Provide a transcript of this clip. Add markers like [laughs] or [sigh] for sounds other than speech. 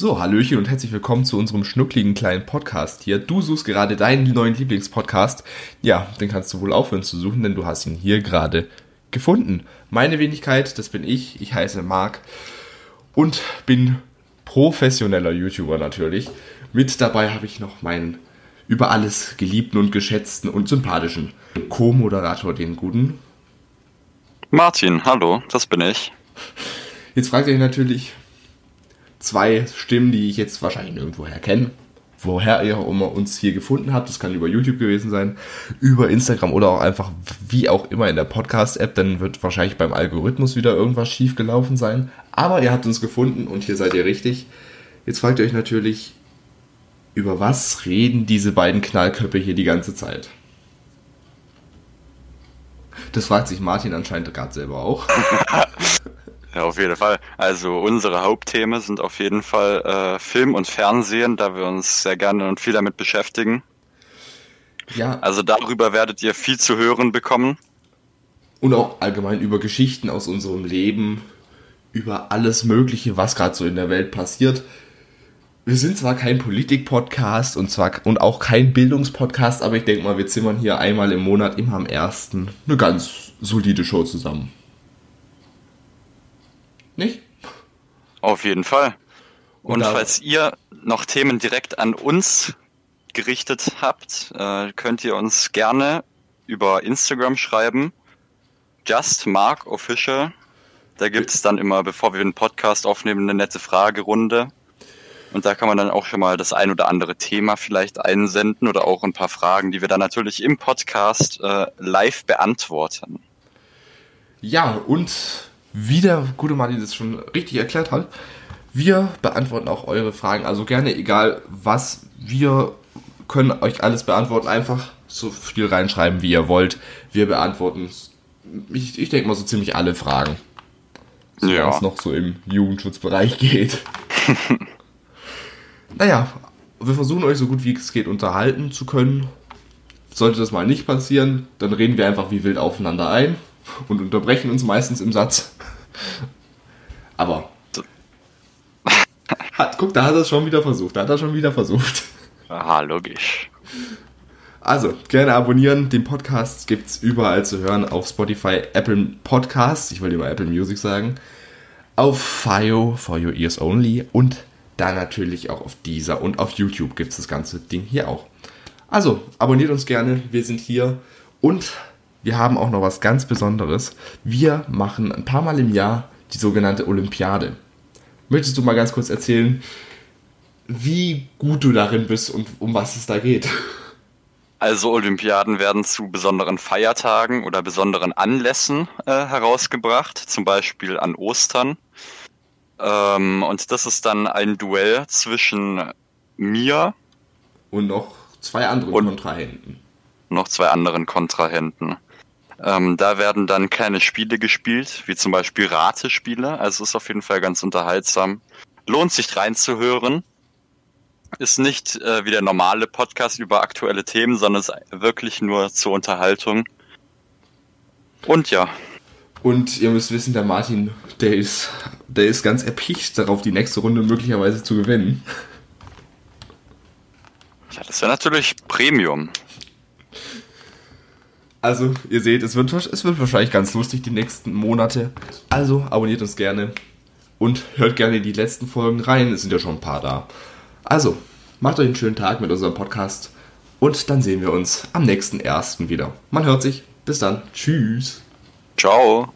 So, Hallöchen und herzlich willkommen zu unserem schnuckligen kleinen Podcast hier. Du suchst gerade deinen neuen Lieblingspodcast. Ja, den kannst du wohl aufhören zu suchen, denn du hast ihn hier gerade gefunden. Meine Wenigkeit, das bin ich. Ich heiße Marc und bin professioneller YouTuber natürlich. Mit dabei habe ich noch meinen über alles geliebten und geschätzten und sympathischen Co-Moderator, den guten. Martin, hallo, das bin ich. Jetzt fragt ihr natürlich zwei Stimmen, die ich jetzt wahrscheinlich nirgendwoher kenne. Woher ihr uns hier gefunden habt, das kann über YouTube gewesen sein, über Instagram oder auch einfach wie auch immer in der Podcast-App, dann wird wahrscheinlich beim Algorithmus wieder irgendwas schief gelaufen sein. Aber ihr habt uns gefunden und hier seid ihr richtig. Jetzt fragt ihr euch natürlich, über was reden diese beiden Knallköpfe hier die ganze Zeit? Das fragt sich Martin anscheinend gerade selber auch. [laughs] ja, auf jeden Fall. Also unsere Hauptthemen sind auf jeden Fall äh, Film und Fernsehen, da wir uns sehr gerne und viel damit beschäftigen. Ja. Also darüber werdet ihr viel zu hören bekommen. Und auch allgemein über Geschichten aus unserem Leben, über alles Mögliche, was gerade so in der Welt passiert wir sind zwar kein Politik-Podcast und zwar und auch kein Bildungspodcast, aber ich denke mal, wir zimmern hier einmal im Monat, immer am ersten, eine ganz solide Show zusammen. Nicht? Auf jeden Fall. Und, und falls ihr noch Themen direkt an uns gerichtet habt, äh, könnt ihr uns gerne über Instagram schreiben. Just Mark Official. Da gibt es dann immer, bevor wir einen Podcast aufnehmen, eine nette Fragerunde und da kann man dann auch schon mal das ein oder andere Thema vielleicht einsenden oder auch ein paar Fragen, die wir dann natürlich im Podcast äh, live beantworten. Ja, und wie der gute Martin das schon richtig erklärt hat, wir beantworten auch eure Fragen. Also gerne, egal was, wir können euch alles beantworten. Einfach so viel reinschreiben, wie ihr wollt. Wir beantworten, ich, ich denke mal, so ziemlich alle Fragen. So ja. es noch so im Jugendschutzbereich geht. [laughs] Naja, wir versuchen euch so gut wie es geht unterhalten zu können. Sollte das mal nicht passieren, dann reden wir einfach wie wild aufeinander ein und unterbrechen uns meistens im Satz. Aber. Hat, guck, da hat er es schon wieder versucht. Da hat er schon wieder versucht. Aha, logisch. Also, gerne abonnieren. Den Podcast gibt es überall zu hören. Auf Spotify, Apple Podcasts, ich wollte immer Apple Music sagen. Auf FIO, For Your Ears Only und dann natürlich auch auf dieser und auf YouTube gibt es das ganze Ding hier auch. Also, abonniert uns gerne, wir sind hier und wir haben auch noch was ganz Besonderes. Wir machen ein paar Mal im Jahr die sogenannte Olympiade. Möchtest du mal ganz kurz erzählen, wie gut du darin bist und um was es da geht? Also Olympiaden werden zu besonderen Feiertagen oder besonderen Anlässen äh, herausgebracht, zum Beispiel an Ostern. Ähm, und das ist dann ein Duell zwischen mir und noch zwei anderen Kontrahenten. Noch zwei anderen Kontrahenten. Ähm, da werden dann kleine Spiele gespielt, wie zum Beispiel Ratespiele. Also ist auf jeden Fall ganz unterhaltsam. Lohnt sich reinzuhören. Ist nicht äh, wie der normale Podcast über aktuelle Themen, sondern ist wirklich nur zur Unterhaltung. Und ja. Und ihr müsst wissen, der Martin, der ist der ist ganz erpicht darauf, die nächste Runde möglicherweise zu gewinnen. Ja, das wäre natürlich Premium. Also, ihr seht, es wird, es wird wahrscheinlich ganz lustig die nächsten Monate. Also, abonniert uns gerne und hört gerne in die letzten Folgen rein. Es sind ja schon ein paar da. Also, macht euch einen schönen Tag mit unserem Podcast und dann sehen wir uns am nächsten ersten wieder. Man hört sich. Bis dann. Tschüss. Ciao.